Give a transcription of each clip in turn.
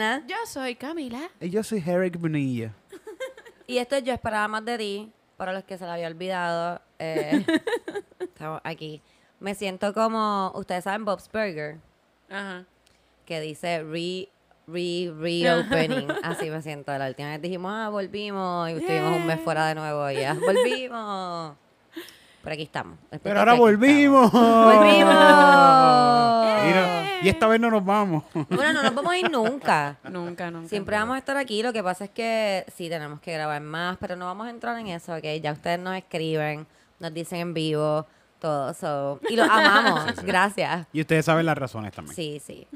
Cristina. Yo soy Camila. Y yo soy Eric Bonilla. Y esto es Yo Esperaba Más de Ti. Para los que se lo había olvidado, eh, estamos aquí. Me siento como, ustedes saben, Bob's Burger, Ajá. que dice re, re, reopening. Así me siento. La última vez dijimos, ah, volvimos. Y estuvimos un mes fuera de nuevo. Y ya, volvimos. Pero aquí estamos. Después Pero ahora volvimos. estamos. ¡Volvimos! Y, no- y esta vez no nos vamos. Bueno, no nos vamos a ir nunca. Nunca, nunca. Siempre vamos a estar aquí. Lo que pasa es que sí tenemos que grabar más, pero no vamos a entrar en eso, ¿ok? Ya ustedes nos escriben, nos dicen en vivo, todo. So, y los amamos. Gracias. Y ustedes saben las razones también. Sí, sí.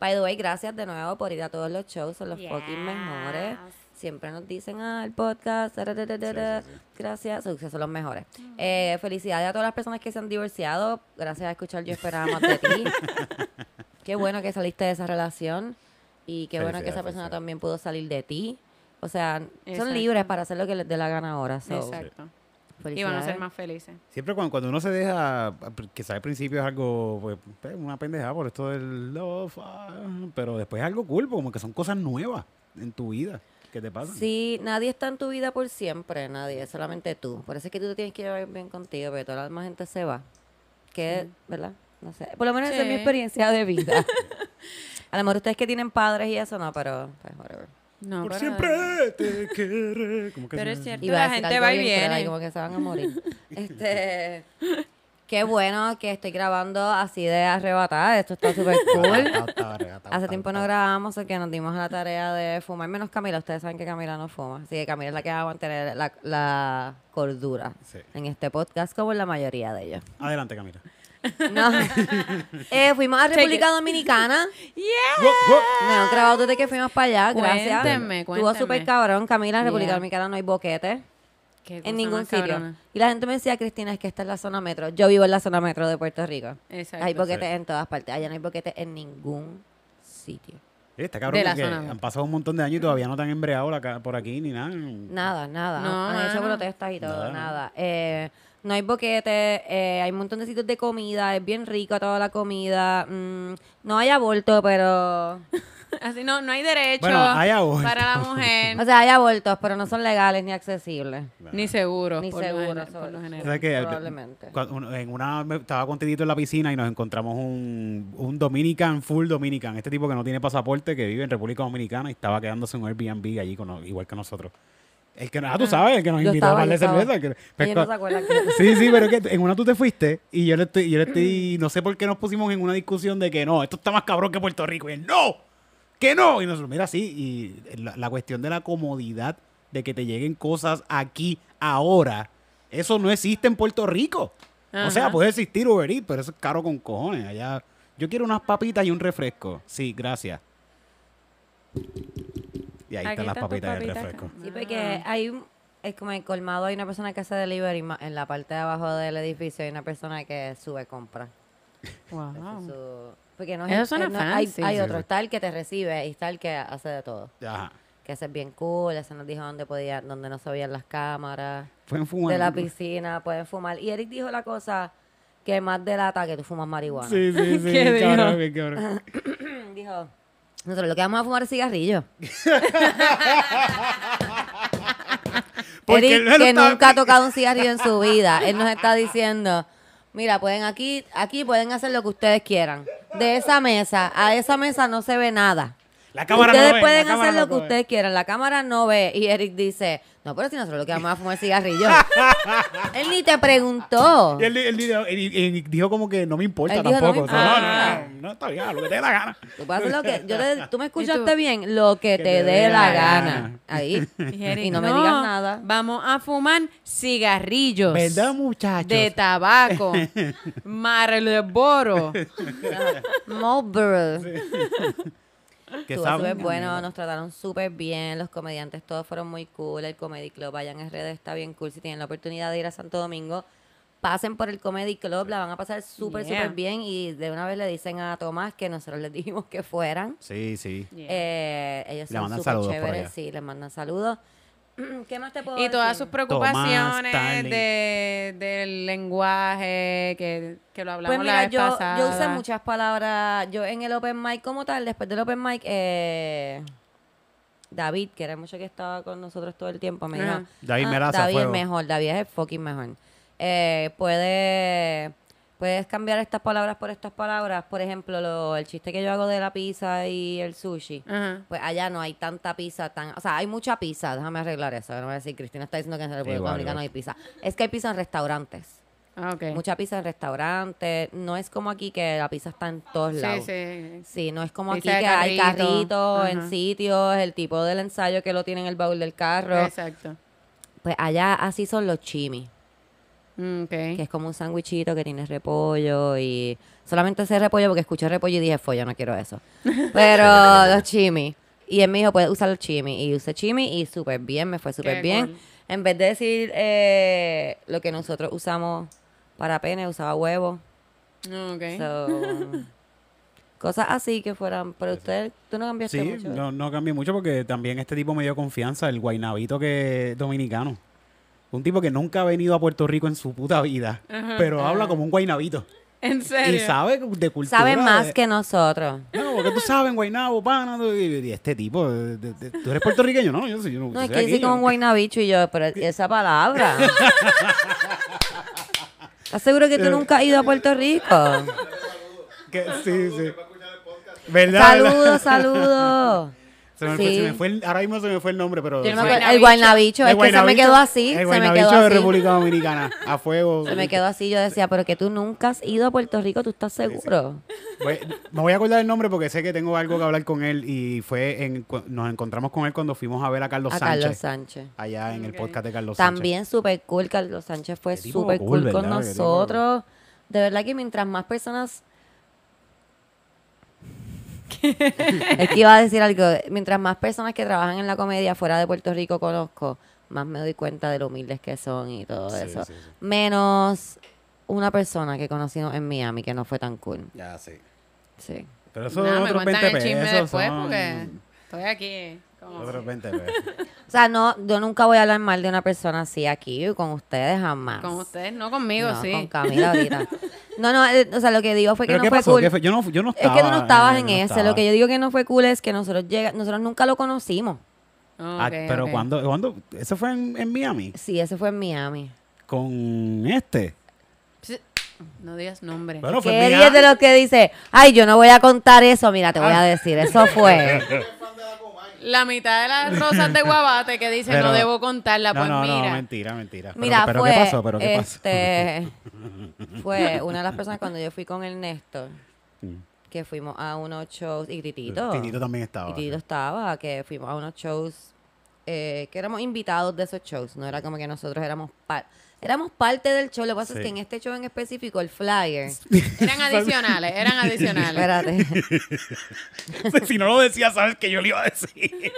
By the way, gracias de nuevo por ir a todos los shows. Son los fucking Yes. mejores. Siempre nos dicen, ah, el podcast. da, da, da, da, da. Gracias. Son, son los mejores. Eh, felicidades a todas las personas que se han divorciado. Gracias a escuchar Yo Esperaba Más de Ti. Qué bueno que saliste de esa relación. Y qué bueno que esa persona también pudo salir de ti. O sea, son Exacto. libres para hacer lo que les dé la gana ahora. so, Exacto. Y van a ser más felices. Siempre cuando, cuando uno se deja, quizás al principio es algo, pues, pues, una pendejada por esto del love, ah, pero después es algo cool, como que son cosas nuevas en tu vida que te pasan. Sí, nadie está en tu vida por siempre, nadie, solamente tú. Por eso es que tú te tienes que llevar bien contigo, porque toda la demás gente se va. Que, ¿verdad? No sé. Por lo menos esa es mi Sí. experiencia de vida. A lo mejor ustedes que tienen padres y eso, no, pero pues, whatever. No, Por pero- siempre te querré. Como que Pero es cierto, a la gente va y viene. como que se van a morir. este, qué bueno que estoy grabando así de arrebatada. Esto está súper cool. Hace tiempo no grabamos, que nos dimos a la tarea de fumar, menos Camila. Ustedes saben que Camila no fuma. Así que Camila es la que va a mantener la, la cordura Sí. en este podcast, como en la mayoría de ellos. Adelante, Camila. No. Eh, fuimos a República Dominicana. Yeah. Me han grabado desde que fuimos para allá. Gracias. Cuéntenme, Estuvo súper cabrón. Camila, en República Yeah. Dominicana no hay boquete. En ningún sitio. cabrona. Y la gente me decía, Cristina, es que esta es la zona metro. Yo vivo en la zona metro de Puerto Rico. Exacto. Hay boquetes Sí. en todas partes. Allá no hay boquetes en ningún sitio. Está cabrón porque han pasado un montón de años y todavía no te han embreado la por aquí ni nada. Nada, nada. No, Han hecho protestas y todo, Nada. nada. Eh, no hay boquete, eh, hay un montón de sitios de comida, es bien rico toda la comida. Mm, no hay aborto, pero... Así no, no hay derecho Bueno, hay aborto. para la mujer. O sea, hay abortos, pero no son legales ni accesibles. ni seguro. Ni por lo seguro, gener- por sobre- lo general. ¿Sabes qué? Probablemente. En una, estaba con en la piscina y nos encontramos un, un Dominican, full Dominican. Este tipo que no tiene pasaporte, que vive en República Dominicana y estaba quedándose en un Airbnb allí, con, igual que nosotros. El que, ah, tú sabes, el que nos Yo invitó a darle cerveza. que- pues, no se. Sí, sí, pero es que en una tú te fuiste y yo le estoy, yo le estoy, no sé por qué nos pusimos en una discusión de que no, esto está más cabrón que Puerto Rico. Y él, no, que no. Y nosotros, mira, sí, y la, la cuestión de la comodidad de que te lleguen cosas aquí, ahora, eso no existe en Puerto Rico. O sea, puede existir Uber Eats, pero eso es caro con cojones. Allá, yo quiero unas papitas y un refresco. Sí, gracias. Y ahí están las papitas y el refresco. Sí, porque hay un- es como en colmado hay una persona que hace delivery en la parte de abajo del edificio hay una persona que sube compra. Wow. Ese es su- porque no es Eso el- suena eh, no- hay, fancy. hay Sí, otro, está el que te recibe y está el que hace de todo. Ajá. Que ese es bien cool, ese nos dijo dónde podía, dónde no se veían las cámaras Pueden fumar. de la piscina, pueden fumar. Y Eric dijo la cosa que más delata que tú fumas marihuana. Sí, sí, sí. ¿Qué dijo? cabrón, bien cabrón. Dijo, nosotros lo que vamos a fumar es cigarrillo. Porque Eric, él que nunca ha tocado un cigarrillo en su vida, él nos está diciendo, mira, pueden aquí, aquí pueden hacer lo que ustedes quieran. De esa mesa, a esa mesa no se ve nada. La cámara ustedes no ve, pueden la cámara hacer no lo que ve. ustedes quieran, la cámara no ve. Y Eric dice, no, pero si nosotros lo que vamos a fumar es cigarrillo. él ni te preguntó. Y él, él dijo- él- él dijo como que no me importa Él dijo, no tampoco. me O sea, no, no, no, no, está bien, lo que te dé la gana. Tú puedes hacer lo que, yo te- tú me escuchaste tú? bien, lo que te dé la gana. Ahí. Y, Eric, Y no me digas nada. Vamos a fumar cigarrillos. ¿Verdad, muchachos? De tabaco. Marlboro. Marlboro. Que Estuvo súper bueno, amigo. nos trataron súper bien, los comediantes todos fueron muy cool, el Comedy Club, vayan en redes, está bien cool, si tienen la oportunidad de ir a Santo Domingo, pasen por el Comedy Club, la van a pasar súper, Yeah. súper bien y de una vez le dicen a Tomás que nosotros les dijimos que fueran. Sí, sí. Eh, ellos Le son mandan súper chéveres, allá. sí, les mandan saludos. ¿Qué más te puedo Y todas decir? sus preocupaciones de, del lenguaje, que, que lo hablamos Pues la vez yo, pasada. yo usé muchas palabras. Yo en el open mic como tal, después del open mic, eh, David, que era mucho que estaba con nosotros todo el tiempo, me dijo, Ajá. David "Ah, David es fuego". mejor, David es el fucking mejor. Eh, puede, puedes cambiar estas palabras por estas palabras. Por ejemplo, lo- el chiste que yo hago de la pizza y el sushi. Ajá. Pues allá no hay tanta pizza tan... O sea, hay mucha pizza. Déjame arreglar eso. No voy a decir, Cristina está diciendo que en República Igual, Dominicana hay pizza. Es que hay pizza en restaurantes. Ah, ok. Mucha pizza en restaurantes. No es como aquí que la pizza está en todos Sí, lados. sí. Sí, no es como Pizza aquí que hay carrito. carritos en sitios, el tipo del ensayo que lo tiene en el baúl del carro. Exacto. Pues allá así son los chimis, Mm, que es como un sándwichito que tiene repollo y solamente ese repollo porque escuché repollo y dije, fue, yo no quiero eso. Pero los chimis. Y él me dijo, puedes usar los chimis. Y usé chimis y súper bien, me fue súper bien. cool. En vez de decir eh, lo que nosotros usamos para pene, usaba huevo. Ok. So, cosas así que fueran. Pero usted, tú no cambiaste Sí, mucho. no, no cambié mucho porque también este tipo me dio confianza, el guainabito que es dominicano. Un tipo que nunca ha venido a Puerto Rico en su puta vida, pero habla como un guainabito. ¿En serio? Y sabe de cultura. Saben más de- que nosotros. No, porque tú sabes, guainabo, pana. Y, este tipo, de- de- de- ¿tú eres puertorriqueño? No, yo soy, yo no, es que dice como un guaynabicho y yo, pero esa palabra. ¿Estás seguro que tú nunca has ido a Puerto Rico? que- sí, sí. ¿Verdad? Saludos, saludos. Se me, fue, Sí. se me fue el- ahora mismo se me fue el nombre, pero... Yo no me sí. acuerdo- el guaynabicho, es que se me quedó así. El Se me guaynabicho quedó de así. República Dominicana, a fuego. Se me quedó así, yo decía, pero que tú nunca has ido a Puerto Rico, ¿tú estás seguro? Voy- me voy a acordar el nombre porque sé que tengo algo que hablar con él y fue en, nos encontramos con él cuando fuimos a ver a Carlos A Sánchez. Carlos Sánchez. Allá en el podcast de Carlos Sánchez. También súper cool, Carlos Sánchez fue súper cool, cool con nosotros. De verdad que mientras más personas... es que iba a decir algo, mientras más personas que trabajan en la comedia fuera de Puerto Rico conozco, más me doy cuenta de lo humildes que son y todo Sí, eso. sí, sí. Menos una persona que conocimos en Miami que no fue tan cool. Ya, sí. Sí. Pero eso es me cuentan 20 el chisme pesos. después son porque estoy aquí. Otros 20 pesos. O sea, no, yo nunca voy a hablar mal de una persona así aquí con ustedes jamás. Con ustedes, no conmigo, No, sí. con Camila ahorita. No, no, eh, o sea, lo que digo fue que ¿Pero no qué fue pasó? cool. ¿Qué fue? Yo, no, yo no Es estaba. que tú no estabas en no ese. estaba. Lo que yo digo que no fue cool es que nosotros llega, nosotros nunca lo conocimos. Ah, Ok, pero cuando, cuando, eso fue en, en Miami Sí, ese fue en Miami. con este. No digas nombre. Bueno, fue ¿Qué en eres de los que dice, ay, yo no voy a contar eso? Mira, te voy Ah. a decir, eso fue. La mitad de las rosas de guabate que dice Pero- no debo contarla, pues no, mira. no, mentira, mentira. Mira, pero, fue, ¿qué pasó? ¿Pero qué pasó? este, fue una de las personas cuando yo fui con el Néstor, Mm. que fuimos a unos shows, y Titito. Titito también estaba. Y Tito estaba, que fuimos a unos shows, eh, que éramos invitados de esos shows, no era como que nosotros éramos par éramos parte del show, lo que pasa es que en este show en específico, el flyer, Eran adicionales, eran adicionales. espérate, si no lo decía, sabes que yo le iba a decir.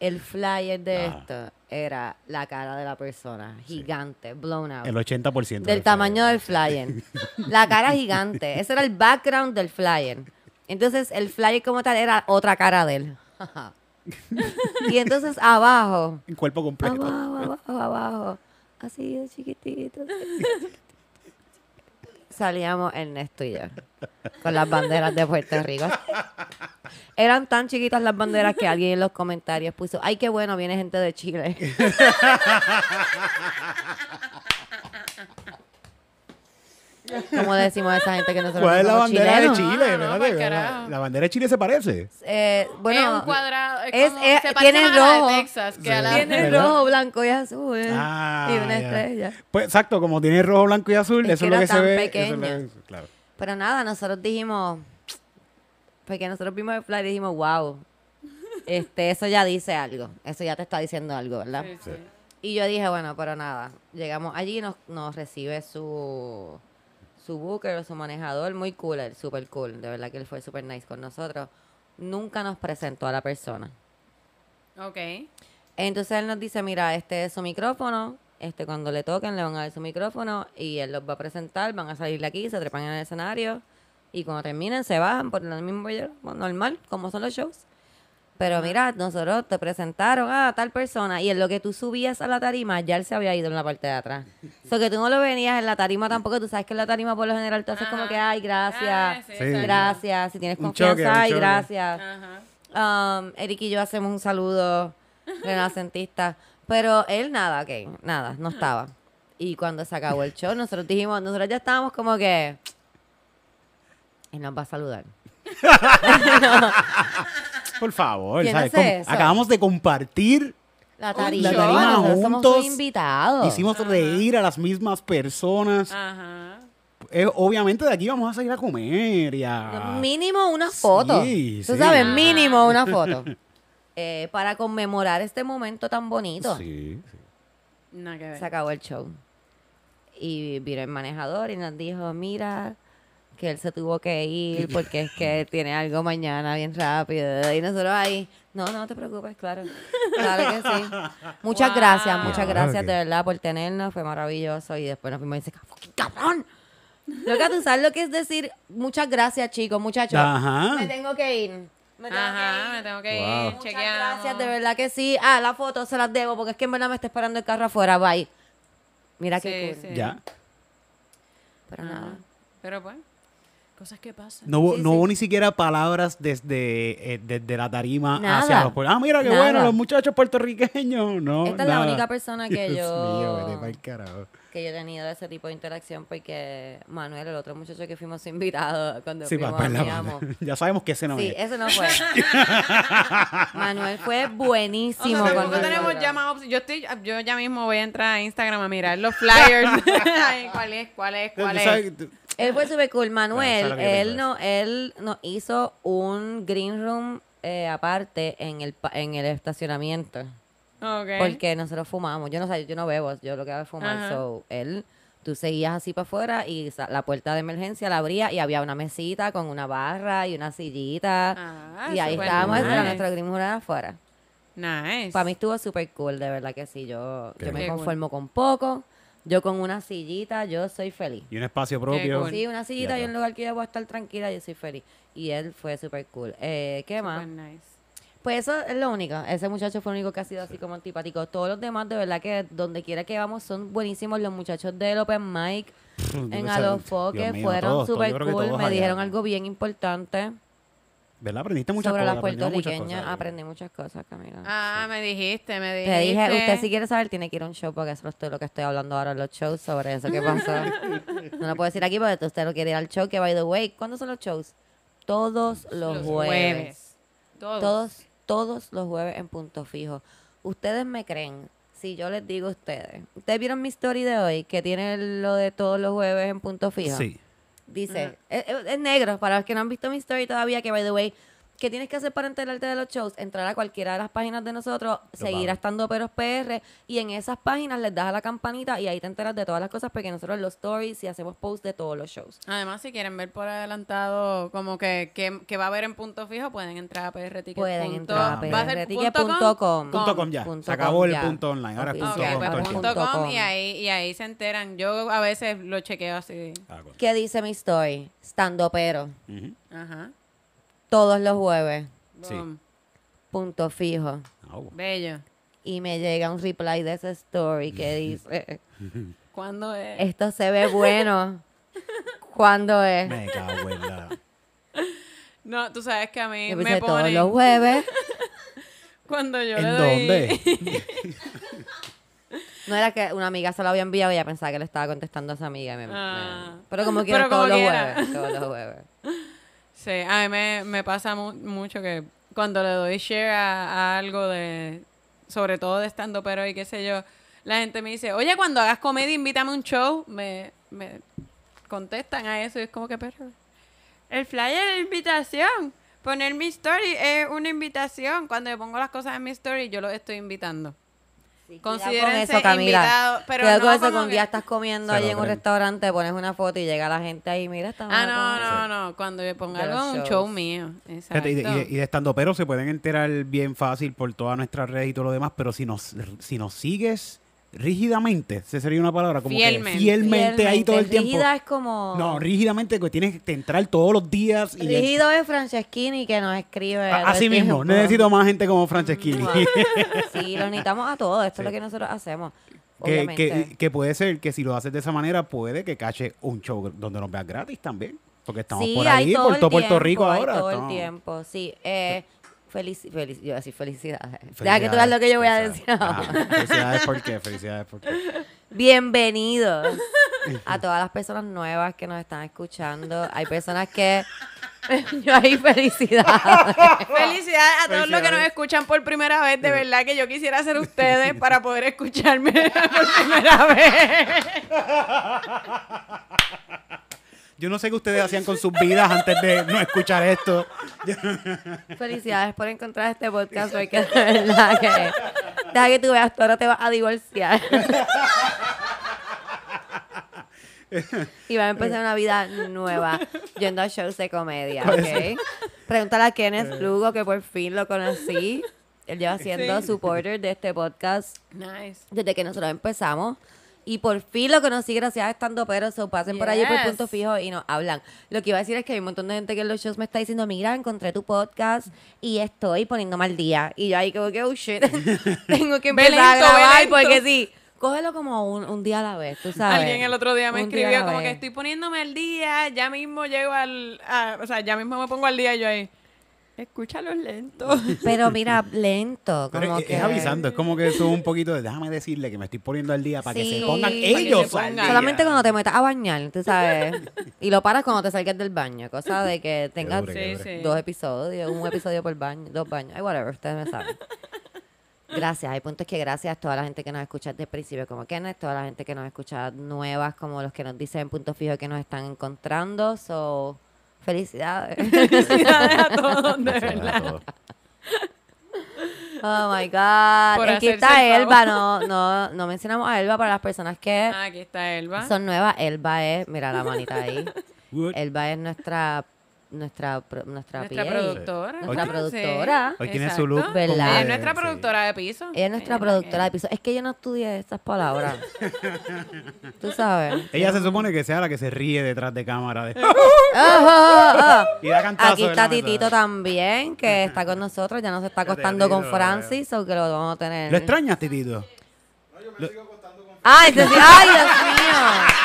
el flyer de Ah. esto era la cara de la persona, gigante, blown out. El 80%. del tamaño del flyer. La cara gigante. Ese era el background del flyer. Entonces, el flyer como tal era otra cara de él. Y entonces abajo, El cuerpo completo. abajo, abajo, abajo, así de chiquitito. así de chiquitito. Salíamos Ernesto y yo con las banderas de Puerto Rico. Eran tan chiquitas las banderas que alguien en los comentarios puso, ay, qué bueno, viene gente de Chile. Como decimos a esa gente que nosotros ¿Cuál es la somos bandera chilenos? de Chile? No, no, Espérate, pa'l la, carajo. la bandera de Chile se parece. Eh, bueno, es un cuadrado. Es, es- como- es- se parece tiene más a la de rojo. Texas que a la tiene ¿verdad? rojo, blanco y azul. Ah, y una ya. estrella. Pues exacto, como tiene rojo, blanco y azul, Es eso que es lo era que se tan ve. pequeña. eso es lo que- claro. Pero nada, nosotros dijimos, porque nosotros vimos el flyer y dijimos, wow, este, eso ya dice algo, eso ya te está diciendo algo, ¿verdad? Sí, sí. Y yo dije, bueno, pero nada, llegamos allí y nos, nos recibe su, su booker o su manejador, muy cool, él, super cool, de verdad que él fue super nice con nosotros. Nunca nos presentó a la persona. Ok. Entonces él nos dice, mira, este es su micrófono, este cuando le toquen le van a dar su micrófono y él los va a presentar, van a salir de aquí, se trepan en el escenario y cuando terminen se bajan por el mismo normal, como son los shows. Pero mira, nosotros te presentaron a tal persona y en lo que tú subías a la tarima, ya él se había ido en la parte de atrás. O sea, que tú no lo venías en la tarima tampoco. Tú sabes que en la tarima por lo general tú haces como que, ay, gracias, Ah, sí, Sí. gracias. Si tienes Un confianza, choque, ay, choque. gracias. Ajá. Um, Eric y yo hacemos un saludo renacentista. Pero él nada, ok, nada, no estaba. Y cuando se acabó el show, nosotros dijimos, nosotros ya estábamos como que... Él nos va a saludar. Por favor, ¿Quién ¿sabes? hace Como- eso? Acabamos de compartir, La tarima, La tarima nosotros somos juntos, sus invitados. hicimos reír a las mismas personas. Ajá. Eh, obviamente de aquí vamos a salir a comer y a... Mínimo una foto. Sí, Tú sí. sabes, Ajá. mínimo una foto. Eh, para conmemorar este momento tan bonito. Sí, sí. Nada que ver. Se acabó el show. Y vino el manejador y nos dijo, mira, que él se tuvo que ir porque es que tiene algo mañana bien rápido. Y nosotros ahí, no, no te preocupes, claro. Claro que sí. Muchas Wow. gracias, muchas gracias de verdad por tenernos. Fue maravilloso. Y después nos fuimos y dice, "Fucking cabrón. Loca, tú sabes lo que es decir, muchas gracias, chicos, muchachos. Ajá. Me tengo que ir. Me tengo Ajá, me que ir. tengo que Wow. ir. Muchas Chequeamos. gracias, de verdad que sí. Ah, la foto se las debo porque es que en verdad me está esperando el carro afuera. Bye. Mira qué Sí, cool. sí. Ya. Pero Ajá. nada. Pero pues, cosas que pasan. No, hubo- Sí, no sí. hubo ni siquiera palabras desde, eh, desde la tarima Nada. hacia los pueblos. Ah, mira qué Nada. bueno, los muchachos puertorriqueños. No, Esta es la única persona que Dios yo- mío, vete pa'l carajo. Que yo he tenido ese tipo de interacción porque Manuel, el otro muchacho que fuimos invitados cuando Sí, fuimos a ya sabemos que ese no Sí, es. ese no fue. Manuel fue O buenísimo. sea, cuando tenemos más opciones. Yo, estoy, yo ya mismo voy a entrar a Instagram a mirar los flyers. Ay, ¿Cuál es? ¿Cuál es? ¿Cuál es? Él fue súper cool. Bueno, eso es Manuel, él, no, él nos hizo un green room eh, aparte en el, pa- en el estacionamiento. Ok. Porque nosotros fumamos. Yo no sé, yo no bebo, yo lo que hago es fumar. Ajá. So, él, tú seguías así para afuera y la puerta de emergencia la abría y había una mesita con una barra y una sillita. Ah, y ahí estábamos, ese era nice. nuestro green room afuera. Nice. Para mí estuvo súper cool, de verdad que sí. Yo, yo me conformo con poco. Yo con una sillita, yo soy feliz. Y un espacio propio. cool. Sí, una sillita y un lugar que yo voy a estar tranquila, yo soy feliz. Y él fue súper cool. Eh, ¿Qué más? Nice. Pues eso es lo único. Ese muchacho fue el único que ha sido así como antipático. Todos los demás, de verdad que donde quiera que vamos, son buenísimos. Los muchachos del Open Mic en Dios Alofoque fueron súper cool. Me allá. dijeron algo bien importante ¿Verdad? Aprendiste muchas sobre cosas. las aprendimos muchas puertorriqueñas. Aprendí muchas cosas, Camila. Ah, me dijiste, me dijiste. Te dije, usted si quiere saber, tiene que ir a un show porque eso es todo lo que estoy hablando ahora en los shows sobre eso que pasó. no lo puedo decir aquí porque usted no quiere ir al show, que by the way, ¿cuándo son los shows? Todos los, jueves. Todos. Todos, todos los jueves en punto fijo. Ustedes me creen, si yo les digo a ustedes. ¿Ustedes vieron mi story de hoy que tiene lo de todos los jueves en punto fijo? Sí. Dice, es, es- es negro, para los que no han visto mi story todavía, que by the way, ¿qué tienes que hacer para enterarte de los shows? Entrar a cualquiera de las páginas de nosotros, seguir a vamos. Estando Peros PR, y en esas páginas les das a la campanita y ahí te enteras de todas las cosas, porque nosotros los stories y hacemos posts de todos los shows. Además, si quieren ver por adelantado como que, que, que va a haber en punto fijo, pueden entrar a prticket. Pueden entrar a ¿Va a ser prticket.com. Punto com ya. Punto Se acabó com el ya. punto online. Ahora es Ok, punto Ok, com. pues todo el punto tiempo. com com. y ahí, y ahí se enteran. Yo a veces lo chequeo así. Ah, cool. ¿Qué dice mi story? Estando Pero, Ujú. Ajá. Todos los jueves, Sí. Punto fijo. Ah. Bello. Y me llega un reply de esa story que dice, ¿Cuándo es? esto se ve bueno. ¿Cuándo es? Me cago en la... No, tú sabes que a mí Yo me puse todos ponen los jueves. cuando yo ¿En le doy... dónde? No era que una amiga se lo había enviado y ella pensaba que le estaba contestando a esa amiga. y me- me- Ah. pero como quiera, todos los jueves. Todos los jueves. Sí, a mí me, pasa mu- mucho que cuando le doy share a, algo de, sobre todo de estando pero y qué sé yo, la gente me dice, oye, cuando hagas comedia, invítame a un show. Me, me contestan a eso y es como que, pero el flyer es invitación. Poner mi story es una invitación. Cuando yo pongo las cosas en mi story, yo los estoy invitando. Sí, Considérense con eso, Camila. invitados, pero Cuidado no con eso, como que un día estás comiendo allí en un restaurante, pones una foto y llega la gente ahí, mira, estamos Ah, no, no, no. Cuando yo ponga De algo un show mío. Fíjate, y, de, y, de, Exacto. y de estando pero se pueden enterar bien fácil por todas nuestras redes y todo lo demás, pero si nos, si nos sigues rígidamente, esa sería una palabra, como Fielmente. que fielmente, ahí todo el tiempo. Rígida es como... No, rígidamente que tienes que entrar todos los días. Y Rígido es Franceschini que nos escribe. Así mismo, tiempo. necesito más gente como Franceschini. Sí, lo necesitamos a todos. Esto es lo que nosotros hacemos. que, que, que puede ser que si lo haces de esa manera, puede que cache un show donde nos veas gratis también. Porque estamos sí, por ahí, por todo Puerto tiempo, Rico ahora. todo el tiempo, sí. Eh, felici felici- yo iba a decir felicidades. Deja que tú veas lo que yo voy a decir Felicidades. ahora. Ajá. Felicidades, ¿por qué? Felicidades, ¿por qué? Bienvenidos a todas las personas nuevas que nos están escuchando. Hay personas que... yo ahí felicidades. Felicidades a todos los que nos Felicidades. escuchan por primera vez. De verdad que yo quisiera ser ustedes para poder escucharme por primera vez. Yo no sé qué ustedes hacían con sus vidas antes de no escuchar esto. Felicidades por encontrar este podcast porque de verdad que... Deja que tú veas, tú ahora te vas a divorciar. y vas a empezar una vida nueva yendo a shows de comedia, ¿ok? Pregúntale a Kenneth Lugo, que por fin lo conocí. Él lleva siendo Sí. supporter de este podcast Nice. desde que nosotros empezamos. Y por fin lo conocí gracias a estando pero so pasen por allí por punto fijo y nos hablan. Lo que iba a decir es que hay un montón de gente que en los shows me está diciendo, mira, encontré tu podcast y estoy poniéndome al día. Y yo ahí como que, oh shit, tengo que empezar a grabar porque sí, cógelo como un, un día a la vez, tú sabes. Alguien el otro día me Un escribió como que estoy poniéndome al día, ya mismo llego al... a- o sea, ya mismo me pongo al día y yo ahí... Escúchalo lento. Pero mira, lento, Pero como es, que... es avisando, es como que eso es un poquito de déjame decirle que me estoy poniendo al día para que se pongan se ellos al pongan. día. Solamente cuando te metas a bañar, tú sabes. y lo paras cuando te salgas del baño. Cosa de que tengas dure, Sí, dos episodios, un episodio por baño, dos baños. Ay, whatever, ustedes me saben. Gracias. Hay puntos que gracias a toda la gente que nos escucha desde el principio, como Kenneth, toda la gente que nos escucha nuevas, como los que nos dicen en punto fijo que nos están encontrando. So, felicidades. Felicidades a todos, de verdad. todos. Oh my God. Por Aquí está el Elba. No, no, no mencionamos a Elba para las personas que Ah, aquí está Elba. son nuevas. Elba es, mira la manita ahí. Elba es nuestra nuestra pro- nuestra, Nuestra PA. productora. Nuestra productora. Hoy tiene su look. ¿Verdad? es nuestra sí. productora de piso. Ella es nuestra Ella productora de que- piso. Es que yo no estudié estas palabras. Tú sabes. Ella se supone que sea la que se ríe detrás de cámara. de- y da cantazo Aquí está. Titito también, que está con nosotros. Ya no se está acostando con Francis, o que lo vamos a tener. ¿Lo extrañas, Titito? Ay, se sigue- ay, Dios mío.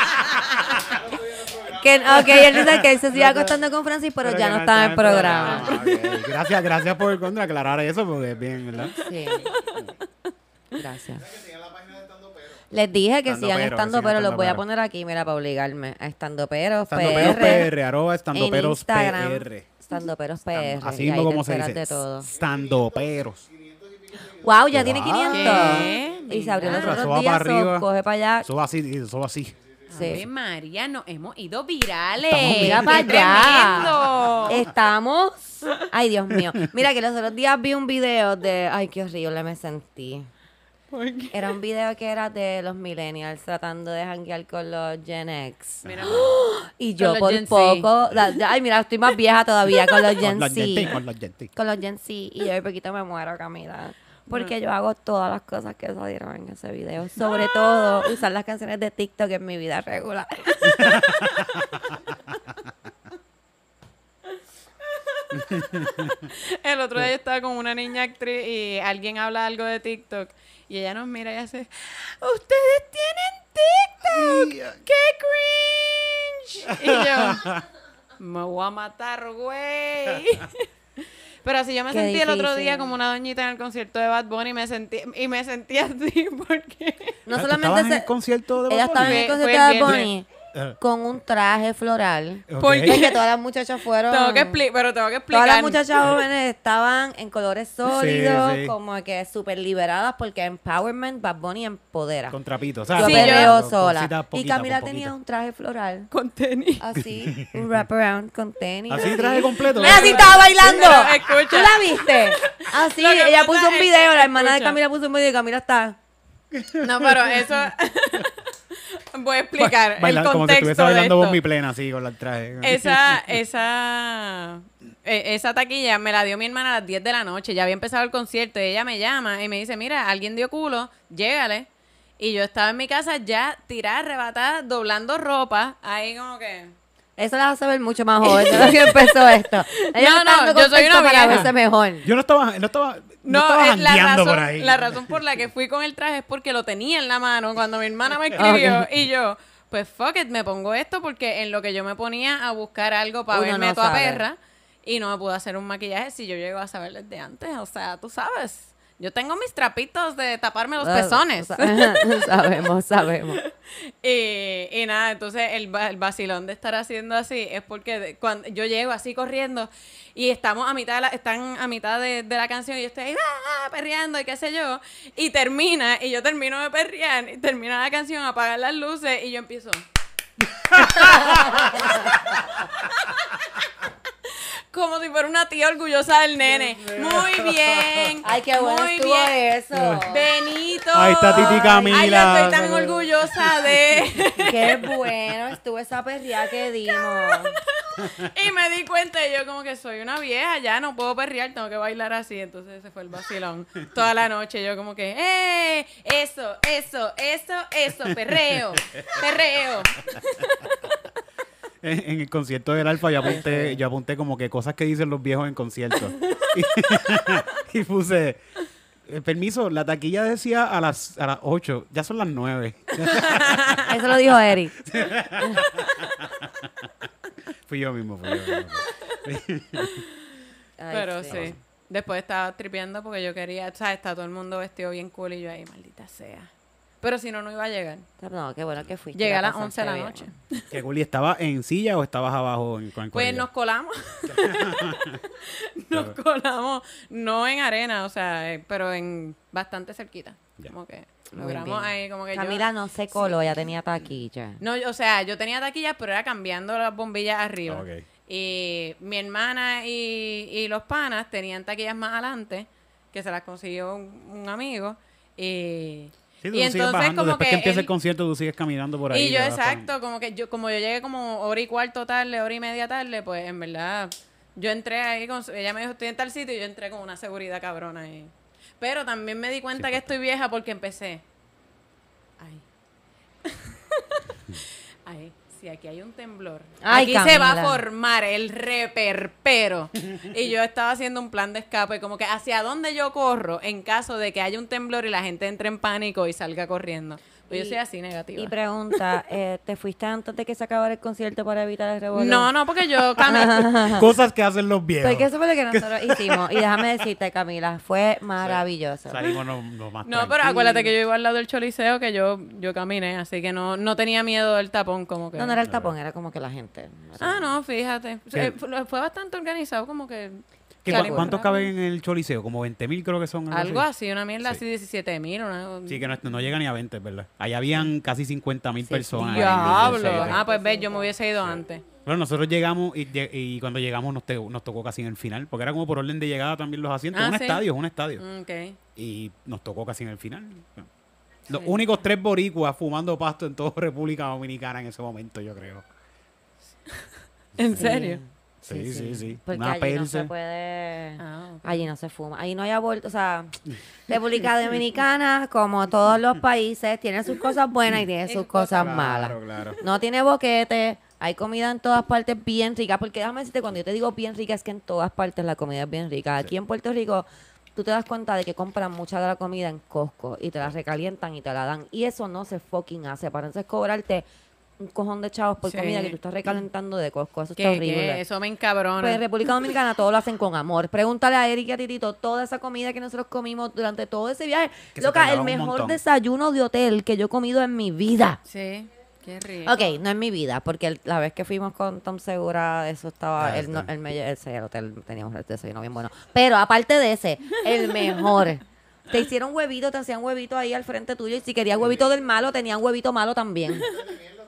Que, ok, él dice que él se sigue acostando con Francis, pero, ya no está en el programa. Ah. Gracias, gracias por contra aclarar eso, porque es bien, ¿verdad? Sí. Gracias. Les dije que Estando sigan pero, estando, sigan pero los estando voy a poner aquí, mira, para obligarme. A estando pero, Estandoperos PR. PR, arroba en estandoperos Instagram. PR. Estandoperos PR. Así mismo como se dice. de todo. Standoperos. Wow, ya tiene Wow. 500. ¿Qué? Y se abrió los otros días, para so, arriba. coge para allá. Eso va así, eso va así. Ave Sí. María, nos hemos ido virales. Mira para ¡Qué allá. Estamos. Ay, Dios mío. Mira que los otros días vi un video de. Ay, qué horrible me sentí. ¿Por qué? Era un video que era de los millennials tratando de janguear con los Gen X. Mira, Y yo por poco. la- ay, mira, estoy más vieja todavía con los Gen Z. con los Gen T. Con los Gen Z. Y yo de poquito me muero, Camila. Porque yo hago todas las cosas que salieron en ese video. Sobre todo usar las canciones de TikTok en mi vida regular. El otro día yo estaba con una niña actriz y alguien habla algo de TikTok y ella nos mira y hace, ¡Ustedes tienen TikTok! ¡Qué cringe! Y yo, me voy a matar, güey. Pero así yo me Qué sentí el otro día difícil. como una doñita en el concierto de Bad Bunny y me sentí, y me sentí así porque... No Ah, ¿tú solamente estabas en se- el concierto de Ella estaba en el concierto de Bad. Bunny con un traje floral. ok. ¿Por qué? Es que todas las muchachas fueron. Tengo que expli- pero tengo que explicar. Todas las muchachas jóvenes estaban en colores sólidos, sí. como que súper liberadas, porque empowerment, Bad Bunny empodera. Con trapito, o sea, yo Sí, perreo con sola. y Camila tenía un traje floral. Con tenis. Así, un wraparound con tenis. Así traje completo. Mira, así estaba bailando. Escucha. ¿Tú la viste? Así, ella puso un video, la hermana de. Camila puso un video y Camila está. No, pero eso... Voy a explicar Baila- el como si contexto estuviese bailando mi plena, así, con el traje. Esa, esa, e- esa taquilla me la dio mi hermana a las 10 de la noche. Ya había empezado el concierto y ella me llama y me dice, mira, alguien dio culo, llégale. Y yo estaba en mi casa ya tirada, arrebatada, doblando ropa. Ahí como que... Eso la hace ver mucho más joven de lo que empezó esto. Ella No, no, yo soy contexto una para vieja. verse mejor. Yo no estaba, no estaba, no, estaba es la razón, por ahí. la razón por la que fui con el traje es porque lo tenía en la mano cuando mi hermana me escribió y yo, pues fuck it, me pongo esto porque en lo que yo me ponía a buscar algo para Uno verme no toda sabe. perra y no me pude hacer un maquillaje si yo llego a saber desde antes, o sea, tú sabes. Yo tengo mis trapitos de taparme los pezones. sabemos, sabemos. Y, y nada, entonces el, el vacilón de estar haciendo así es porque de- cuando yo llego así corriendo y estamos a mitad de la, están a mitad de, de la canción y yo estoy ahí "Ah", perreando y qué sé yo y termina y yo termino de perrear y termina la canción apagan las luces y yo empiezo como si fuera una tía orgullosa del nene muy bien Ay, qué bueno muy estuvo bien eso. Benito Ahí está Titi Camila. Ay, yo estoy tan orgullosa de Qué bueno estuvo esa perrea que dimos. Y me di cuenta y yo como que soy una vieja, ya no puedo perrear, tengo que bailar así. Entonces ese fue el vacilón. Toda la noche yo como que, ¡eh! Eso, eso, eso, eso, perreo, perreo. En, en el concierto del Alfa yo apunté, yo apunté como que cosas que dicen los viejos en conciertos. y, y puse, eh, permiso, la taquilla decía a las, a las 8, ya son las 9. Eso lo dijo Eric. fui yo mismo, fui yo mismo. Ay, Pero sí. Después estaba tripeando porque yo quería, ¿sabes? Está todo el mundo vestido bien cool y yo ahí, maldita sea. Pero si no, no iba a llegar. No, qué bueno que fuiste. Llegué a la las 11 de la noche. ¿Qué Guli, estabas en silla o estabas abajo en, con el Pues nos colamos. nos colamos, no en arena, o sea, eh, pero en bastante cerquita. Ya. Como que Muy logramos bien. ahí, como que yo- Camila no se coló, ella tenía taquilla. No, o sea, yo tenía taquillas, pero era cambiando las bombillas arriba. Ah, ok. Y mi hermana y, y los panas tenían taquillas más adelante, que se las consiguió un, un amigo. Y, Sí, tú y entonces bajando. como Después que, que empieza él- el concierto, tú sigues caminando por ahí. y yo, exacto, como que yo, como yo llegué como hora y cuarto tarde, hora y media tarde, pues en verdad, yo entré ahí con, ella me dijo, estoy en tal sitio, y yo entré con una seguridad cabrona ahí. Pero también me di cuenta que estoy vieja porque empecé. Ay. Ay, si aquí hay un temblor. Ay, aquí se va a formar el reperpero. y yo estaba haciendo un plan de escape, como que hacia dónde yo corro en caso de que haya un temblor y la gente entre en pánico y salga corriendo. Pues yo Y- soy así negativa. Y pregunta, eh, ¿te fuiste antes de que se acabara el concierto para evitar el revuelo? No, no, porque yo caminé. Cosas que hacen los viejos. Porque eso fue lo que nosotros hicimos. Y déjame decirte, Camila, fue maravilloso. Salimos lo, lo más No, pero acuérdate que yo iba al lado del choliseo que yo, yo caminé, así que no, no tenía miedo del tapón como que. No, no era el tapón, era como que la gente. Ah, no, fíjate. Eh, fue, fue bastante organizado, como que. ¿Qué, cu- salimos ¿Cuántos caben en el choliseo? Como 20 mil creo que son. Algo así, una mierda Sí. así, 17 mil. Sí, que no, no llega ni a 20, ¿verdad? Allá habían casi 50 mil Sí, personas. Diablo. Ah, pues ves, yo me hubiese ido antes. Bueno, nosotros llegamos y, cuando llegamos nos, te- nos tocó casi en el final, porque era como por orden de llegada también los asientos. Ah, un estadio, es un estadio. Mm, Ok. Y nos tocó casi en el final. Los únicos tres boricuas fumando pasto en toda República Dominicana en ese momento, yo creo. ¿En serio? Sí, sí, sí. Porque Una allí no se puede... Ah. Allí no se fuma. Allí no hay aborto. O sea, República Dominicana, como todos los países, tiene sus cosas buenas y tiene sus cosas malas. Claro, claro. No tiene boquete. Hay comida en todas partes bien rica. Porque déjame decirte, cuando yo te digo bien rica, es que en todas partes la comida es bien rica. Aquí en Puerto Rico, tú te das cuenta de que compran mucha de la comida en Costco y te la recalientan y te la dan. Y eso no se fucking hace. Para entonces cobrarte un cojón de chavos por Sí. comida que tú estás recalentando de Costco. Eso ¿Qué, está qué? horrible. Eso me encabrona. Pues en República Dominicana todo lo hacen con amor. Pregúntale a Eric y a Titito toda esa comida que nosotros comimos durante todo ese viaje. Que Loca, el mejor montón. desayuno de hotel que yo he comido en mi vida. Sí, qué rico. Ok, no en mi vida, porque el- la vez que fuimos con Tom Segura, eso estaba, Ah, él, no- está. él me, ese, el hotel teníamos el desayuno bien bueno. Pero aparte de ese, el mejor. Te hicieron huevito, te hacían huevito ahí al frente tuyo y si querías huevito del malo, tenían huevito malo también.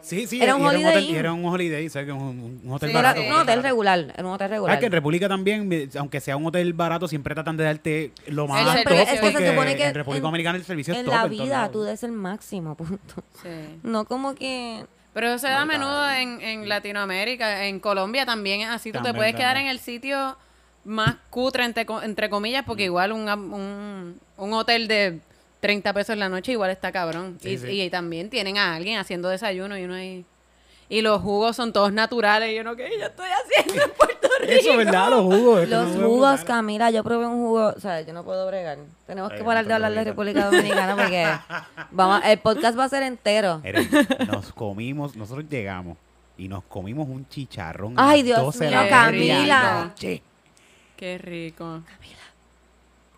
Sí, sí, Era un era Holiday hotel, Inn. y era un holiday, ¿sabes? Que un, un hotel Era barato. un hotel regular, era un hotel Ah, regular. que en República también, aunque sea un hotel barato, siempre tratan de darte lo más top, Es que se supone que en República en- Dominicana el servicio es en top. la en todos vida tú des el máximo, punto. Sí. No como que... Pero eso se da a menudo en, en Latinoamérica. En Colombia también es así. Tú te También, puedes quedar en el sitio más cutre, entre, entre comillas, porque igual un, un, un hotel de 30 pesos la noche, igual está cabrón. Sí, y, sí. y también tienen a alguien haciendo desayuno y uno ahí. Y los jugos son todos naturales. Y yo no, ¿qué yo estoy haciendo en Puerto Rico? Eso, ¿verdad? Los jugos. es que Los no jugos. Camila, yo probé un jugo, o sea, yo no puedo bregar. Tenemos que parar de hablar de. República Dominicana porque vamos, el podcast va a ser entero. Nos comimos, nosotros llegamos y nos comimos un chicharrón. Ay, a Dios 12 de mío, la Camila. Qué rico.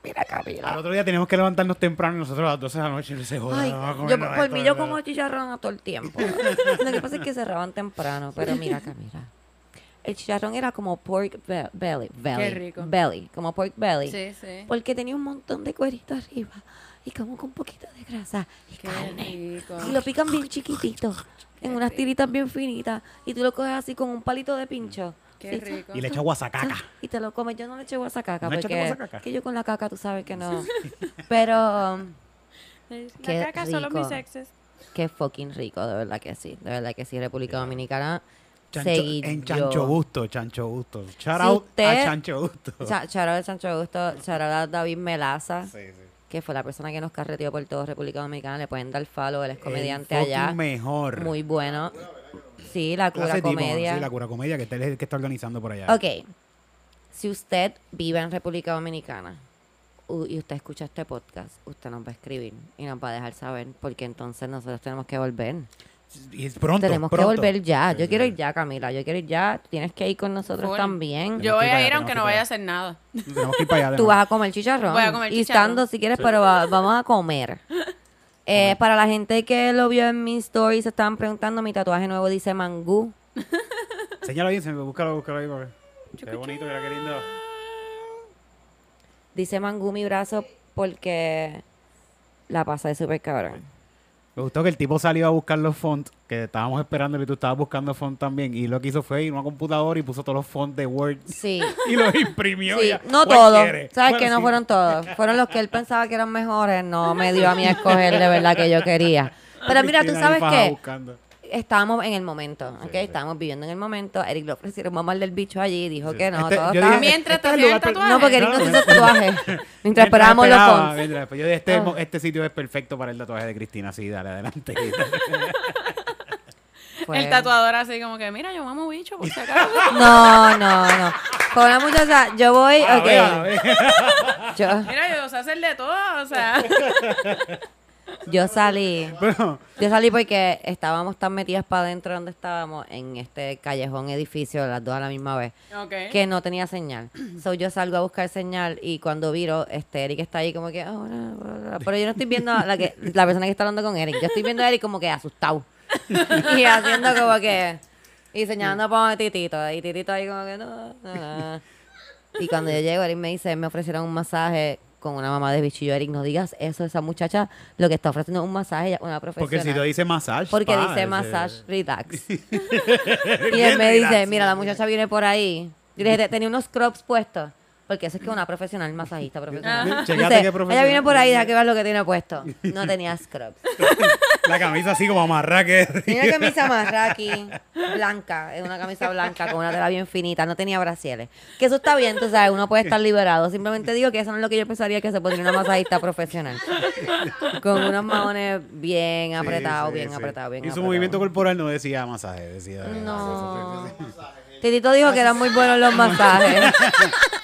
Mira, Camila. Al otro día tenemos que levantarnos temprano y nosotros a las 12 de la noche no se joda. Ay, vamos a yo por esto, mí yo como chicharrón a todo el tiempo. Lo que pasa es que cerraban temprano, pero mira, Camila. El chicharrón era como pork be- belly, belly, Qué rico. belly, como pork belly, Sí, sí. porque tenía un montón de cuerito arriba y como con un poquito de grasa y Qué carne. rico. Y lo pican bien chiquitito, en unas tiritas bien finitas y tú lo coges así con un palito de pincho. Qué Sí, rico. Y le echa guasacaca. y te lo comes. Yo no le echo guasacaca ¿No porque guasacaca? que yo con la caca tú sabes que no. Pero um, Qué La caca solo rico. mis exes. qué fucking rico, de verdad que sí. De verdad que sí, República Dominicana. Chancho- seguí en. Chancho Gusto, Chancho Gusto. Shout Si out usted- a Chancho Gusto. Cha- Shout out a Chancho Gusto, shout out a David Melaza, Sí, sí. que fue la persona que nos carreteó por todo República Dominicana. Le pueden dar follow, él es comediante El allá. mejor. Muy bueno. Sí, la cura Clase tipo, comedia. Sí, la cura comedia que él es el que está organizando por allá. Ok. Si usted vive en República Dominicana u- y usted escucha este podcast, usted nos va a escribir y nos va a dejar saber, porque entonces nosotros tenemos que volver. Y es pronto, tenemos pronto. que volver ya. Yo quiero ir ya, Camila. Yo quiero ir ya. Tienes que ir con nosotros Full. también. Yo voy a ir aunque no vaya a hacer nada. Tenemos que ir para allá. Tú vas a comer chicharrón. Voy a comer y chicharrón. estando, si quieres, pero va- vamos a comer. Eh, para la gente que lo vio en mi story, se estaban preguntando, mi tatuaje nuevo dice mangú. Señala bien, se me búscalo, búscalo ahí. para ver. Qué bonito, mira qué lindo. Dice mangú mi brazo porque la pasé súper cabrón. Me gustó que el tipo salió a buscar los fonts, que estábamos esperando y tú estabas buscando fonts también. Y lo que hizo fue ir a una computadora y puso todos los fonts de Word Sí. y los imprimió. Sí, ya. no ¿Cuál todos. ¿Sabes Bueno, que No fueron todos. Fueron los que él pensaba que eran mejores. No me dio a mí a escoger de verdad que yo quería. Pero mira, tú sabes que. Estábamos en el momento, ¿ok? Estábamos viviendo en el momento. Eric le ofrecieron mamá del bicho allí. Dijo que no. Este- todo estaba- dije, Mientras este te el tatuaje. No, porque Eric no hizo tatuaje. Mientras esperábamos los fonts. mientras- pues yo dije, este, Ah. este sitio es perfecto para el tatuaje de Cristina. Sí, dale, adelante. El tatuador así como que, mira, yo mamo bicho, por si acaso. No, no, no. Con una muchacha, yo voy, A ver, a ok. ver. Yo, Mira, yo sé hacer de todo, o sea. Yo salí. Yo salí porque estábamos tan metidas para adentro donde estábamos, en este callejón edificio, las dos a la misma vez, que no tenía señal. So yo salgo a buscar señal y cuando viro, este Eric está ahí como que, "Ah, bla, bla, bla". pero yo no estoy viendo a la que la persona que está hablando con Eric, yo estoy viendo a Eric como que asustado. y haciendo como que y señalando para Titito, y Titito ahí como que no, no, no". Y cuando yo llego, Eric me dice, me ofrecieron un masaje con una mamá de bichillo. Eric, no digas eso, esa muchacha lo que está ofreciendo es un masaje, una profesional. porque si te dice massage. Porque pa, dice massage relax. y él me dice, mira, la muchacha viene por ahí. Y le dije, tenía unos scrubs puestos. Porque eso es que es una profesional masajista profesional. Ella viene por ahí, deja que veas lo que tiene puesto. No tenía scrubs. La camisa así como amarrada que Tenía una camisa marraki blanca, es una camisa blanca con una tela bien finita, no tenía brasieles. Que eso está bien, tú sabes, uno puede estar liberado. Simplemente digo que eso no es lo que yo pensaría que se pondría una masajista profesional. Con unos maones bien apretados, Sí, sí, bien sí. apretados, bien Y su movimiento corporal no decía masaje, decía. No. Titito dijo que eran muy buenos los masajes.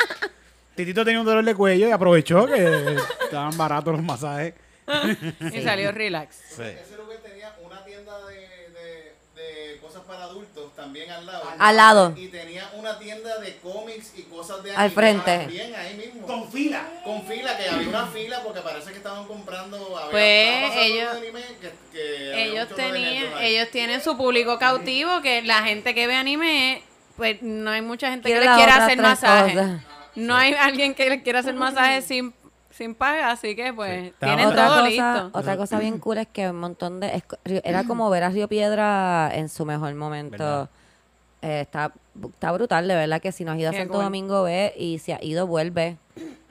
Titito tenía un dolor de cuello y aprovechó que estaban baratos los masajes. Y salió relax. Ese lugar tenía una tienda de, de, de cosas para adultos también al lado. Al lado. Y tenía una tienda de cómics y cosas de Al anime frente. También ahí mismo. Con fila. Con fila, que había una fila porque parece que estaban comprando. había- Pues, ellos- anime que- que Ellos tenían, ellos tienen su público cautivo, que la gente que ve anime, pues no hay mucha gente que les las quiera hacer masaje. No hay alguien que les quiera hacer masaje sin, sin paga, así que pues Sí. tienen otra todo cosa, listo. Otra cosa bien cool es que un montón de... es Era como ver a Río Piedra en su mejor momento. Eh, está, está brutal, de verdad que si nos has ido a Santo cool. Domingo, ve y si ha ido, vuelve.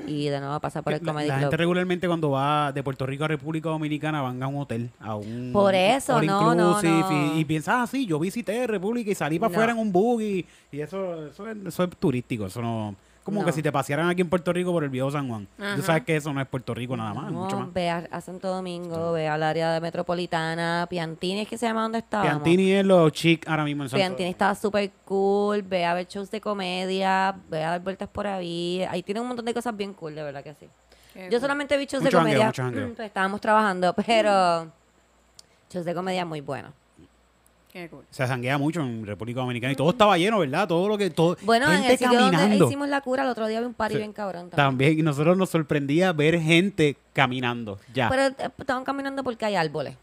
Y de nuevo pasa por el La, Comedy la Club. gente regularmente cuando va de Puerto Rico a República Dominicana van a un hotel, a un Por eso, no, no, inclusive, no. Y, y piensas, ah, sí, yo visité República y salí para No. afuera en un buggy. Y eso, eso, es, eso es turístico, eso no... Como No. que si te pasearan aquí en Puerto Rico por el viejo San Juan. Ajá. Tú sabes que eso no es Puerto Rico nada más, No, mucho más. ve a, a Santo Domingo, ve al área de metropolitana, Piantini es que se llama donde estábamos. Piantini es lo chic ahora mismo en Santo Piantini estaba súper cool, ve a ver shows de comedia, ve a dar vueltas por ahí. Ahí tiene un montón de cosas bien cool, de verdad que sí. Qué Yo cool. solamente vi shows Mucho de comedia. mucho pues estábamos trabajando, pero shows de comedia muy buenos. Qué cool. Se sanguea mucho en República Dominicana y todo estaba lleno, ¿verdad? Todo lo que todo Bueno, en gente el sitio donde hicimos la cura, el otro día vi un party Sí. bien cabrón también. También y nosotros nos sorprendía ver gente caminando ya. Pero eh, estaban caminando porque hay árboles.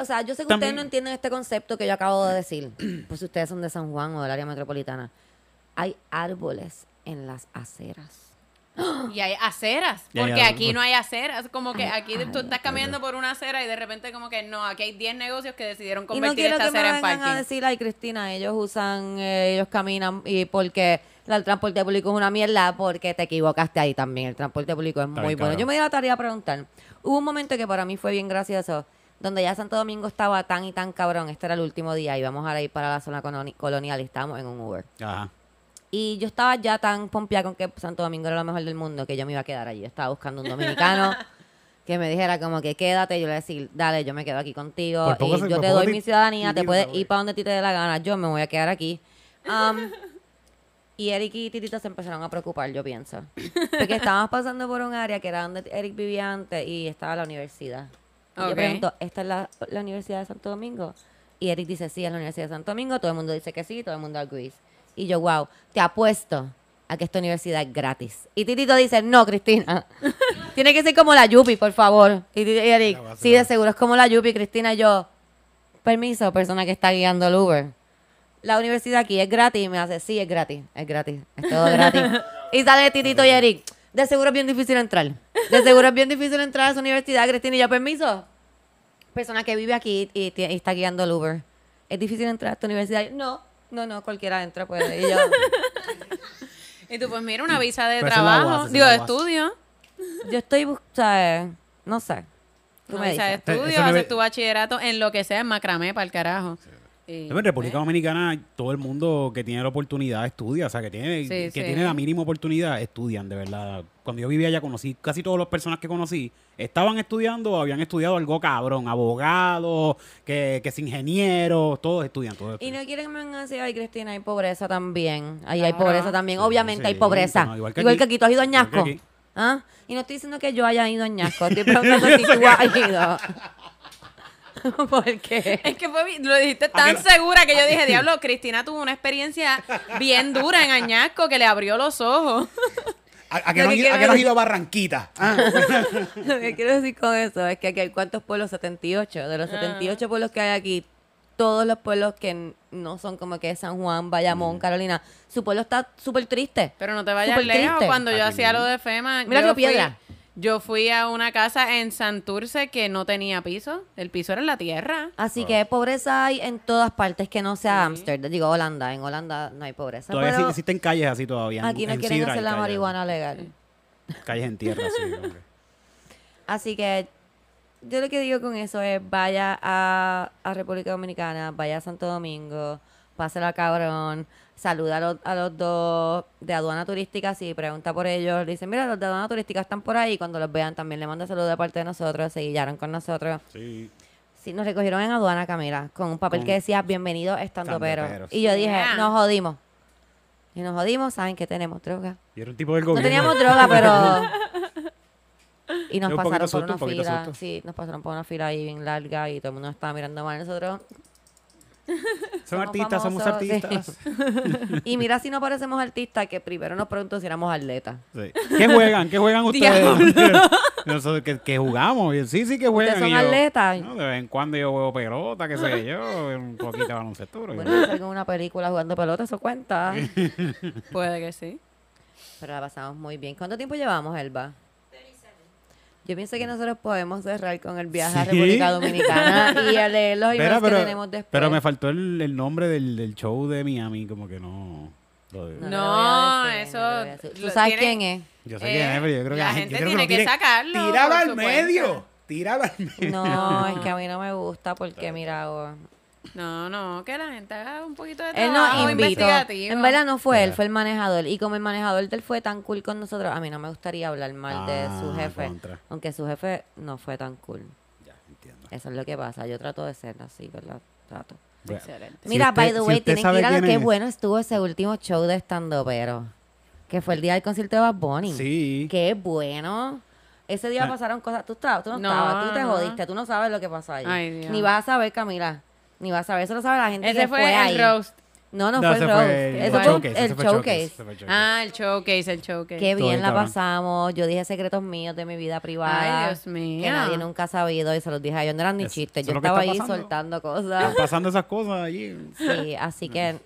O sea, yo sé que También- ustedes no entienden este concepto que yo acabo de decir. Pues si ustedes son de San Juan o del área metropolitana. Hay árboles en las aceras. Y hay aceras, porque aquí no hay aceras. Como que aquí ay, tú estás caminando por una acera y de repente como que no, aquí hay 10 negocios que decidieron Y no convertir esta que me acera en parking. a decir, ay, Cristina, ellos usan, eh, ellos caminan y porque el transporte público es una mierda, porque te equivocaste ahí también. El transporte público es Está muy bueno. Yo me di la tarea a preguntar. Hubo un momento que para mí fue bien gracioso, donde ya Santo Domingo estaba tan y tan cabrón. Este era el último día, íbamos a ir para la zona coloni- colonial y estábamos en un Uber. Ajá. Y yo estaba ya tan pompeada con que Santo Domingo era lo mejor del mundo que yo me iba a quedar allí. Yo estaba buscando un dominicano que me dijera como que quédate. Yo le decía, dale, yo me quedo aquí contigo. Y se- yo te doy mi ciudadanía, te puedes ir para donde ti te dé la gana. Yo me voy a quedar aquí. Am, y Eric y Titito se empezaron a preocupar, yo pienso. Porque estábamos pasando por un área que era donde Eric vivía antes y estaba la universidad. Y Ok. yo pregunto, ¿esta es la, la Universidad de Santo Domingo? Y Eric dice, sí, es la Universidad de Santo Domingo. Todo el mundo dice que sí, todo el mundo agrees. Y yo, wow, te apuesto a que esta universidad es gratis. Y Titito dice, no, Cristina. Tiene que ser como la Yupi, por favor. Y, y Eric, sí, de seguro es como la Yupi, Cristina. Y yo, permiso, persona que está guiando el Uber. La universidad aquí es gratis. Y me hace, sí, es gratis, es gratis, es todo gratis. y sale Titito y Eric, de seguro es bien difícil entrar. De seguro es bien difícil entrar a esa universidad, Cristina. Y yo, permiso, persona que vive aquí y está guiando el Uber. ¿Es difícil entrar a esta universidad? No, no, no, cualquiera entra, pues. Y yo, Y tú, pues mira, una visa de Pero trabajo, base, digo, de estudio. yo estoy buscando, no sé. Tú Una me visa de dices. estudio, haces tu bachillerato en lo que sea, en macramé, para el carajo. Y- En República Dominicana, todo el mundo que tiene la oportunidad estudia, o sea, que tiene, Sí, que sí. tiene la mínima oportunidad, estudian, de verdad. Cuando yo vivía allá, conocí casi todas las personas que conocí, estaban estudiando o habían estudiado algo cabrón, abogados, que, que es ingeniero, todos estudian, todos Y estudian. no quieren que me vengan a decir, ay, Cristina, hay pobreza también. Ahí hay pobreza también. Sí, Obviamente hay sí, pobreza. no, igual, igual que que aquí. ¿Tú has ido a Igual Ñasco? ¿Ah? Y no estoy diciendo que yo haya ido a Ñasco. Estoy preguntando si tú has ido. ¿Por qué? Es que fue, lo dijiste tan segura que yo dije, diablo, Cristina tuvo una experiencia bien dura en Añasco que le abrió los ojos. ¿A, a que no, que que has decir- ido a Barranquita? Ah. Lo que quiero decir con eso es que aquí hay cuántos pueblos, 78. De los 78 pueblos que hay aquí, todos los pueblos que no son como que San Juan, Mm. Bayamón, Carolina, su pueblo está súper triste. Pero no te vayas lejos. triste. Cuando yo Aquí hacía mismo. lo de FEMA, Mira yo Río fui, Piedra. Yo fui a una casa en Santurce que no tenía piso. El piso era en la tierra. Así que pobreza hay en todas partes que no sea Amsterdam. Digo, Holanda. En Holanda no hay pobreza. Todavía pero existen calles así todavía. en- aquí no en quieren Sidra hacer la marihuana legal. Calles en tierra, sí. que- Así que yo lo que digo con eso es vaya a, a República Dominicana, vaya a Santo Domingo, pásela cabrón, saluda a los, a los dos de aduana turística, si pregunta por ellos, le dicen, mira, los de aduana turística están por ahí, cuando los vean también le manda saludos de parte de nosotros, se guiaron con nosotros. Sí. Sí, nos recogieron en aduana, Camila, con un papel Con- que decía, bienvenido estando pero. Y yo dije, Yeah. nos jodimos. Y nos jodimos, saben que tenemos droga. Y era un tipo del No gobierno. teníamos droga, pero. Y nos pasaron por susto, una un fila. susto. Sí, nos pasaron por una fila ahí bien larga y todo el mundo nos estaba mirando mal. Nosotros. Son somos artistas, somos famosos, sí. artistas. Y mira si no parecemos artistas, que primero nos preguntó si éramos atletas. Sí. ¿Qué juegan? ¿Qué juegan ustedes? Nosotros que, que jugamos. Sí, sí que juegan. ¿Ustedes son yo, atletas? no, de vez en cuando yo juego pelota, qué sé yo, un poquito de baloncesto. Bueno, yo una película jugando pelota, eso cuenta. Puede que sí. Pero la pasamos muy bien. ¿Cuánto tiempo llevamos, Elba? Yo pienso que nosotros podemos cerrar con el viaje a Sí. República Dominicana y a leer los emails que pero, tenemos después. pero me faltó el, el nombre del, del show de Miami, como que no. lo de- No, a decir, eso- no a. ¿Tú sabes quién es? Yo sé Eh, quién es, pero yo creo que la gente tiene que tiene- sacarlo, por al medio. Tíralo al medio. No, es que a mí no me gusta porque, mira, oh, No, no, que la gente haga un poquito de Él trabajo nos invitó. investigativo. En verdad no fue él, fue el manejador. Y como el manejador de él fue tan cool con nosotros, a mí no me gustaría hablar mal de su Ah, jefe. contra. Aunque su jefe no fue tan cool. Ya, entiendo. Eso es lo que pasa. Yo trato de ser así, ¿verdad? Trato. Excelente. Si Mira, usted- by the si way, usted tienen que ir a lo quién que es. bueno estuvo ese último show de stand pero Que fue el día del concierto de Bad Bunny. Sí. Qué bueno. Ese día Ah. pasaron cosas. Tú estabas, tú no, No, estabas, tú te no. jodiste, tú no sabes lo que pasó ahí. Ay, Dios. Ni vas a saber, Camila. Ni vas a saber. Eso lo sabe la gente Ese que fue, fue, el ahí. roast. No, no, No, fue ese el roast. fue Eso fue showcase, el ese fue showcase. ese fue el showcase. Ah, el showcase, el showcase. Qué bien la cabrón. pasamos. Yo dije secretos míos de mi vida privada. Ay, Dios mío. Que nadie nunca ha sabido y se los dije a ellos. No eran ni chistes. eso Yo es lo que estaba está ahí pasando. soltando Están cosas. pasando esas cosas allí. Sí, así que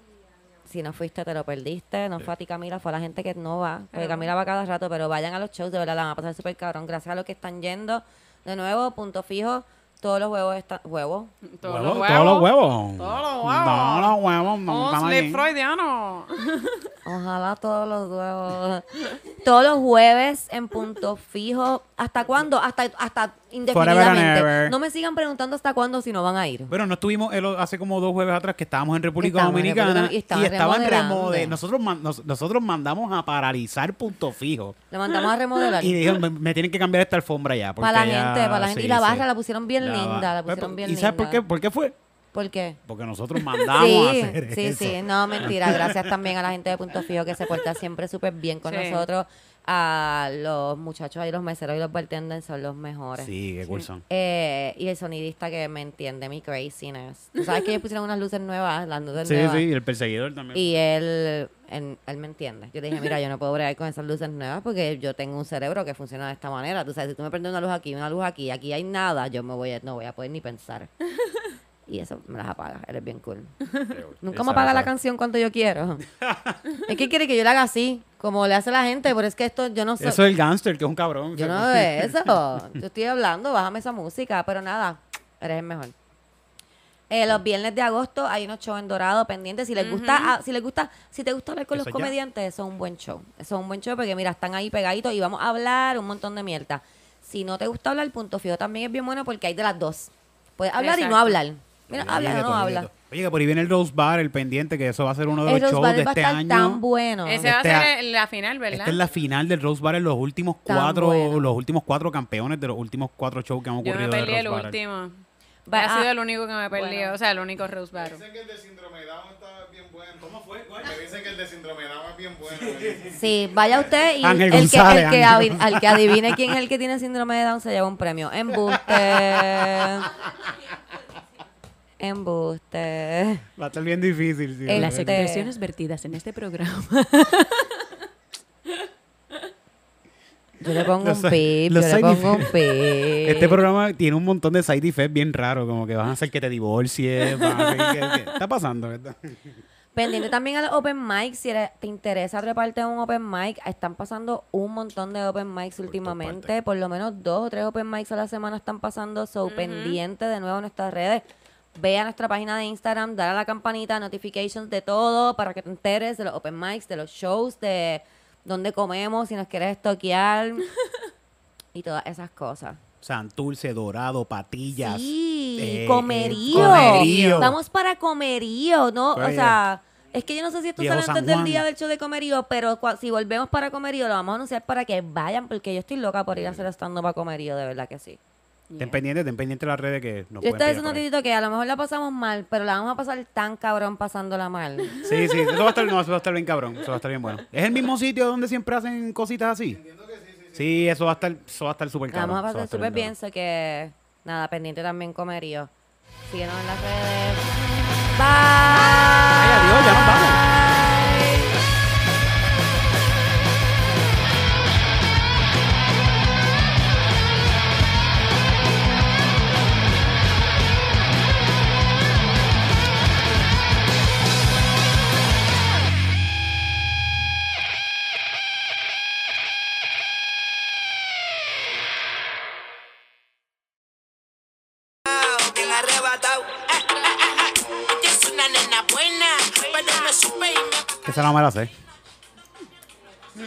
si no fuiste, te lo perdiste. No fue a ti, Camila, fue a la gente que no va. Porque Camila va cada rato, pero vayan a los shows, de verdad, la van a pasar súper cabrón. Gracias a los que están yendo. De nuevo, punto fijo, todos los huevos están... ¿Huevos? Todos Huevos, los Todos los huevos. huevos. Todos los huevos. Todos los huevos. no slip ahí. freudiano. Ojalá todos los huevos. todos los jueves en punto fijo. ¿Hasta cuándo? Hasta, hasta indefinidamente. ever. No me sigan preguntando hasta cuándo si no van a ir. Bueno, no estuvimos el- hace como dos jueves atrás que estábamos en República Estábamos en Dominicana República- y y estaban remodelando. Nosotros, man- nos- nosotros mandamos a paralizar punto fijo. Le mandamos a remodelar. Y dijeron, me, me tienen que cambiar esta alfombra ya. Para la ya- gente, para la gente. sí, y la sí. barra la pusieron bien La linda, la pusieron bien ¿Y linda. sabes por qué? ¿Por qué fue? ¿Por qué? Porque nosotros mandamos a Sí, hacer sí, eso. sí. No, mentira. Gracias también a la gente de Punto Fijo que se porta siempre súper bien con Sí. nosotros. A los muchachos ahí, los meseros y los bartenders son los mejores. Sí, qué cool son. Eh, y el sonidista que me entiende mi craziness. Tú sabes que ellos pusieron unas luces nuevas, las luces Sí, nuevas. sí, y el perseguidor también. Y él, él, él me entiende. Yo le dije, mira, yo no puedo bregar con esas luces nuevas porque yo tengo un cerebro que funciona de esta manera. Tú sabes, si tú me prendes una luz aquí, una luz aquí, aquí hay nada, yo me voy a, no voy a poder ni pensar. Y eso me las apaga. Él es bien cool. Nunca me apaga la canción cuando yo quiero. es que quiere que yo le haga así, como le hace la gente, pero es que esto yo no sé. Eso es el gangster, que es un cabrón. Yo no veo eso. Yo estoy hablando, bájame esa música, pero nada, eres el mejor. Eh, los viernes de agosto hay unos shows en Dorado pendientes. Si les gusta, ah, si les gusta, si te gusta hablar con Eso los ya. comediantes, eso es un buen show. Eso es un buen show porque mira, están ahí pegaditos y vamos a hablar un montón de mierda. Si no te gusta hablar, punto fijo también es bien bueno porque hay de las dos. Puedes hablar y no hablar. Mira, Sí, habla de o no de habla. todo. Oye, que por ahí viene el Rose Bar, el pendiente, que eso va a ser uno de El los Rose shows Bar de va a este estar año. tan bueno. Ese va a Este ser a- la final, ¿verdad? Esta es la final del Rose Bar en los últimos Tan cuatro, bueno. los últimos cuatro campeones de los últimos cuatro shows que han Yo ocurrido me de perdí Rose el último. Va- ha ah, sido el único que me perdí. bueno. O sea, el único Rose Battle. Dicen que el de síndrome de Down está bien bueno. ¿Cómo fue? Me dicen que el de síndrome de Down es bien bueno. me. Sí, vaya usted y Ángel el, que, el Ángel. al que adivine quién es el que tiene síndrome de Down se lleva un premio. Embuste. Embuste. Va a estar bien difícil. sí, El- Las Este- expresiones vertidas en este programa. Yo le pongo Los un pip, los yo le pongo un pip. Este programa tiene un montón de side effects bien raros, como que van a hacer que te divorcies. van a hacer que- que- está pasando, ¿verdad? Pendiente también al open mic, si eres- te interesa treparte a un open mic, están pasando un montón de open mics últimamente, por lo menos dos o tres open mics a la semana están pasando, so pendiente de nuevo a nuestras redes. Ve a nuestra página de Instagram, dale a la campanita, notifications de todo para que te enteres de los open mics, de los shows, de dónde comemos, si nos quieres estoquear y todas esas cosas. Santurce, Dorado, Patillas. Sí, eh, comerío. comerío. Vamos para comerío, ¿no? O sea, es que yo no sé si esto sale antes del día del show de comerío, pero si volvemos para comerío, lo vamos a anunciar para que vayan, porque yo estoy loca por ir a hacer estando para comerío, de verdad que sí. Ten pendiente, ten pendiente las redes que nos Yo pueden estoy pillar diciendo titito que a lo mejor la pasamos mal, pero la vamos a pasar tan cabrón pasándola mal. Sí, sí, eso va a estar, no, eso va a estar bien cabrón, eso va a estar bien bueno. ¿Es el mismo sitio donde siempre hacen cositas así? sí, eso va a estar, eso va a estar súper La cabrón. vamos a pasar súper bien, sé que nada, pendiente también comerío. Síguenos en las redes. Bye. Ay, adiós, ya nos vamos. Esa no me la sé.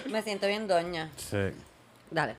Me siento bien doña. Sí. Dale.